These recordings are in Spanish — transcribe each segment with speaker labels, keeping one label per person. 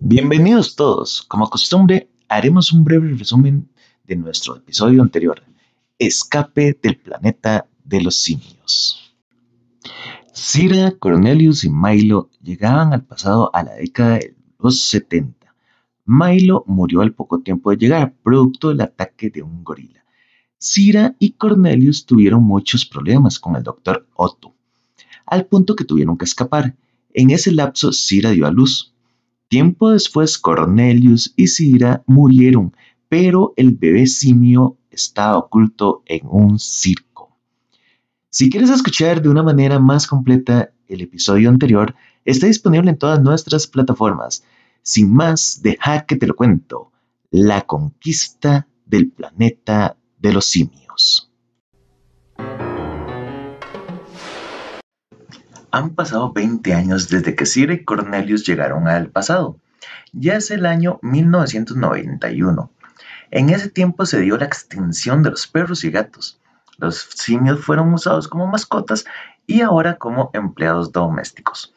Speaker 1: Bienvenidos todos. Como costumbre, haremos un breve resumen de nuestro episodio anterior, Escape del planeta de los simios. Cira, Cornelius y Milo llegaban al pasado a la década de los 70. Milo murió al poco tiempo de llegar, producto del ataque de un gorila. Cira y Cornelius tuvieron muchos problemas con el doctor Otto, al punto que tuvieron que escapar. En ese lapso, Cira dio a luz. Tiempo después, Cornelius y Cira murieron, pero el bebé simio estaba oculto en un circo. Si quieres escuchar de una manera más completa el episodio anterior, está disponible en todas nuestras plataformas. Sin más, deja que te lo cuento. La conquista del planeta de los simios. Han pasado 20 años desde que Cira y Cornelius llegaron al pasado. Ya es el año 1991. En ese tiempo se dio la extinción de los perros y gatos. Los simios fueron usados como mascotas y ahora como empleados domésticos.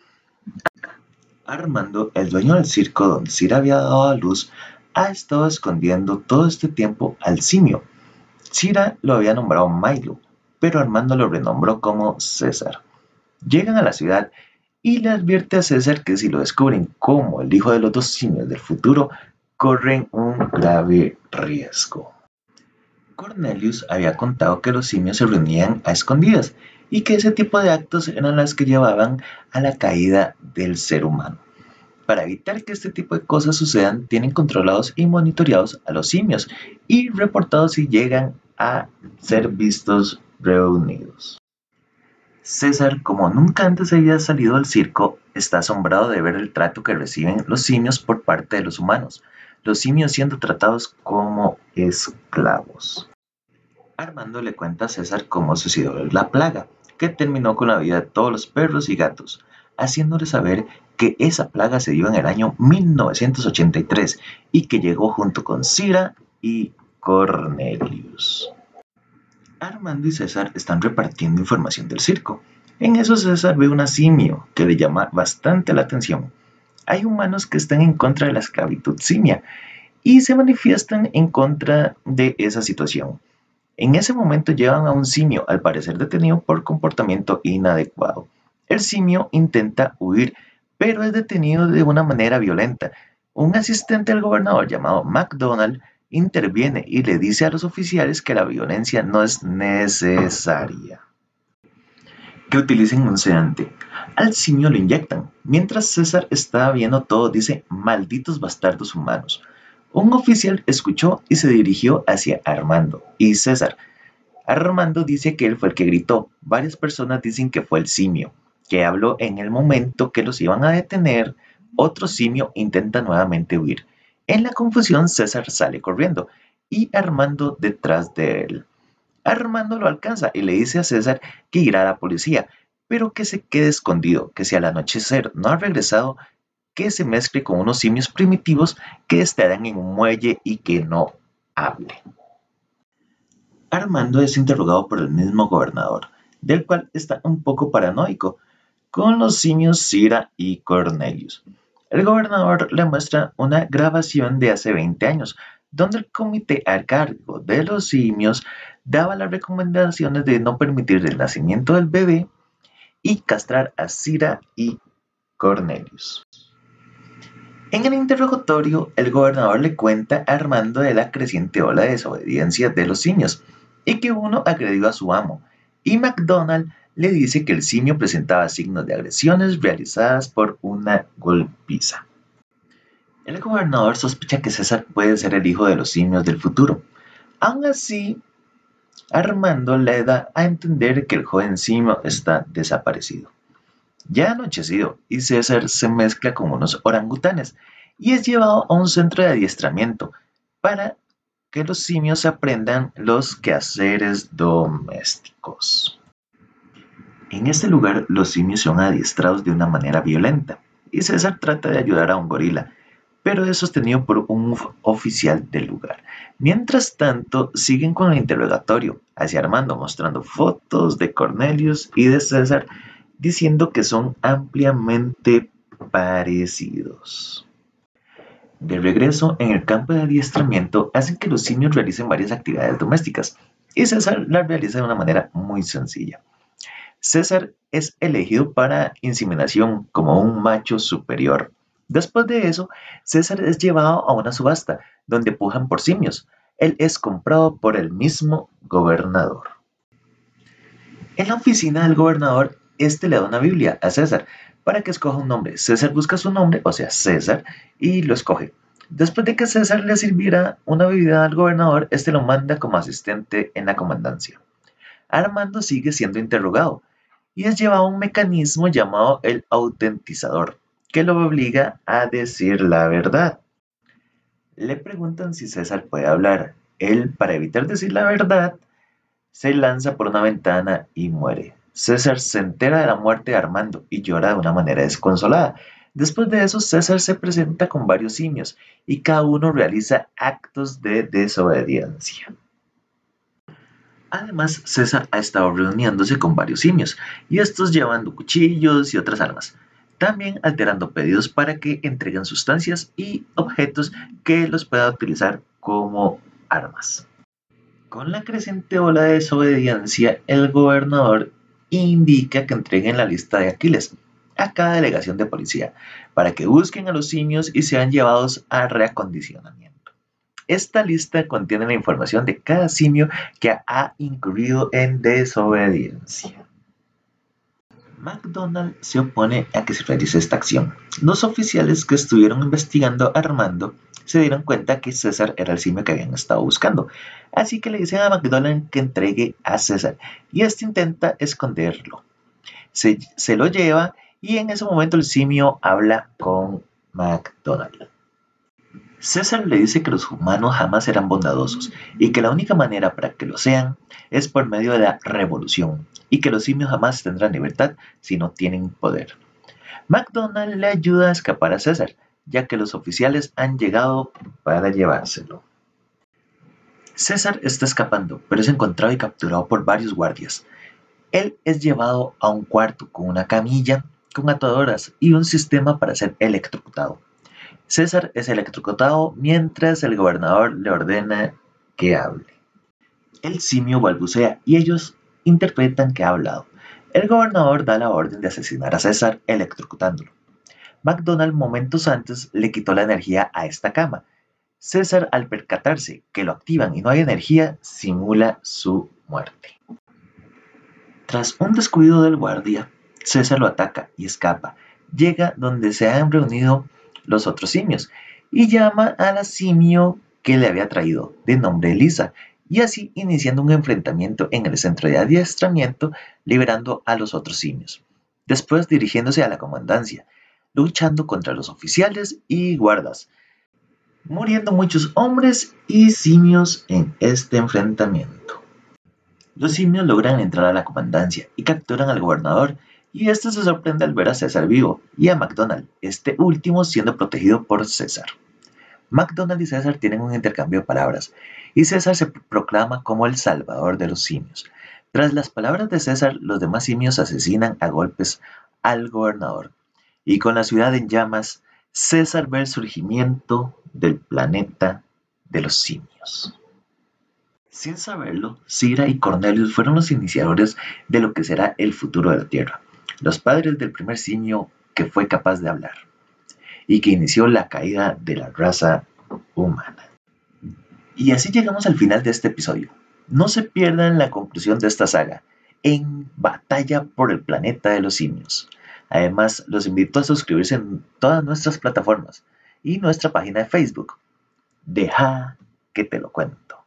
Speaker 1: Armando, el dueño del circo donde Cira había dado a luz, ha estado escondiendo todo este tiempo al simio. Cira lo había nombrado Milo, pero Armando lo renombró como César. Llegan a la ciudad y le advierte a César que si lo descubren como el hijo de los dos simios del futuro, corren un grave riesgo. Cornelius había contado que los simios se reunían a escondidas y que ese tipo de actos eran los que llevaban a la caída del ser humano. Para evitar que este tipo de cosas sucedan, tienen controlados y monitoreados a los simios y reportados si llegan a ser vistos reunidos. César, como nunca antes había salido al circo, está asombrado de ver el trato que reciben los simios por parte de los humanos, los simios siendo tratados como esclavos. Armando le cuenta a César cómo sucedió la plaga, que terminó con la vida de todos los perros y gatos, haciéndole saber que esa plaga se dio en el año 1983 y que llegó junto con Cira y Cornelius. Armando y César están repartiendo información del circo. En eso César ve una simio que le llama bastante la atención. Hay humanos que están en contra de la esclavitud simia y se manifiestan en contra de esa situación. En ese momento llevan a un simio, al parecer detenido por comportamiento inadecuado. El simio intenta huir, pero es detenido de una manera violenta. Un asistente del gobernador llamado McDonald interviene y le dice a los oficiales que la violencia no es necesaria. Que utilicen un sedante. Al simio lo inyectan. Mientras César está viendo todo, dice, malditos bastardos humanos. Un oficial escuchó y se dirigió hacia Armando y César. Armando dice que él fue el que gritó. Varias personas dicen que fue el simio, que habló en el momento que los iban a detener. Otro simio intenta nuevamente huir. En la confusión, César sale corriendo y Armando detrás de él. Armando lo alcanza y le dice a César que irá a la policía, pero que se quede escondido, que si al anochecer no ha regresado, que se mezcle con unos simios primitivos que estarán en un muelle y que no hable. Armando es interrogado por el mismo gobernador, del cual está un poco paranoico, con los simios Cira y Cornelius. El gobernador le muestra una grabación de hace 20 años, donde el comité a cargo de los simios daba las recomendaciones de no permitir el nacimiento del bebé y castrar a Cira y Cornelius. En el interrogatorio, el gobernador le cuenta a Armando de la creciente ola de desobediencia de los simios y que uno agredió a su amo, y McDonald le dice que el simio presentaba signos de agresiones realizadas por una golpiza. El gobernador sospecha que César puede ser el hijo de los simios del futuro. Aún así, Armando le da a entender que el joven simio está desaparecido. Ya anochecido, y César se mezcla con unos orangutanes y es llevado a un centro de adiestramiento para que los simios aprendan los quehaceres domésticos. En este lugar los simios son adiestrados de una manera violenta y César trata de ayudar a un gorila, pero es sostenido por un oficial del lugar. Mientras tanto, siguen con el interrogatorio hacia Armando mostrando fotos de Cornelius y de César diciendo que son ampliamente parecidos. De regreso en el campo de adiestramiento hacen que los simios realicen varias actividades domésticas y César las realiza de una manera muy sencilla. César es elegido para inseminación como un macho superior. Después de eso, César es llevado a una subasta donde pujan por simios. Él es comprado por el mismo gobernador. En la oficina del gobernador, este le da una Biblia a César para que escoja un nombre. César busca su nombre, o sea, César, y lo escoge. Después de que César le sirviera una bebida al gobernador, este lo manda como asistente en la comandancia. Armando sigue siendo interrogado y es llevado a un mecanismo llamado el autentizador, que lo obliga a decir la verdad. Le preguntan si César puede hablar. Él, para evitar decir la verdad, se lanza por una ventana y muere. César se entera de la muerte de Armando y llora de una manera desconsolada. Después de eso, César se presenta con varios simios y cada uno realiza actos de desobediencia. Además, César ha estado reuniéndose con varios simios y estos llevando cuchillos y otras armas, también alterando pedidos para que entreguen sustancias y objetos que los pueda utilizar como armas. Con la creciente ola de desobediencia, el gobernador indica que entreguen la lista de Aquiles a cada delegación de policía para que busquen a los simios y sean llevados a reacondicionamiento. Esta lista contiene la información de cada simio que ha incurrido en desobediencia. McDonald se opone a que se realice esta acción. Los oficiales que estuvieron investigando a Armando se dieron cuenta que César era el simio que habían estado buscando, así que le dicen a McDonald que entregue a César y este intenta esconderlo. Se, se lo lleva y en ese momento el simio habla con McDonald. César le dice que los humanos jamás serán bondadosos y que la única manera para que lo sean es por medio de la revolución y que los simios jamás tendrán libertad si no tienen poder. McDonald le ayuda a escapar a César, ya que los oficiales han llegado para llevárselo. César está escapando, pero es encontrado y capturado por varios guardias. Él es llevado a un cuarto con una camilla, con atadoras y un sistema para ser electrocutado. César es electrocutado mientras el gobernador le ordena que hable. El simio balbucea y ellos interpretan que ha hablado. El gobernador da la orden de asesinar a César electrocutándolo. McDonald momentos antes le quitó la energía a esta cama. César, al percatarse que lo activan y no hay energía, simula su muerte. Tras un descuido del guardia, César lo ataca y escapa. Llega donde se han reunido los otros simios y llama a la simio que le había traído, de nombre Elisa, y así iniciando un enfrentamiento en el centro de adiestramiento, liberando a los otros simios. Después dirigiéndose a la comandancia, luchando contra los oficiales y guardas, muriendo muchos hombres y simios en este enfrentamiento. Los simios logran entrar a la comandancia y capturan al gobernador y este se sorprende al ver a César vivo y a McDonald, este último siendo protegido por César. McDonald y César tienen un intercambio de palabras y César se proclama como el salvador de los simios. Tras las palabras de César, los demás simios asesinan a golpes al gobernador y con la ciudad en llamas, César ve el surgimiento del planeta de los simios. Sin saberlo, Cira y Cornelius fueron los iniciadores de lo que será el futuro de la Tierra los padres del primer simio que fue capaz de hablar y que inició la caída de la raza humana. Y así llegamos al final de este episodio. No se pierdan la conclusión de esta saga, en Batalla por el Planeta de los Simios. Además, los invito a suscribirse en todas nuestras plataformas y nuestra página de Facebook. Deja que te lo cuento.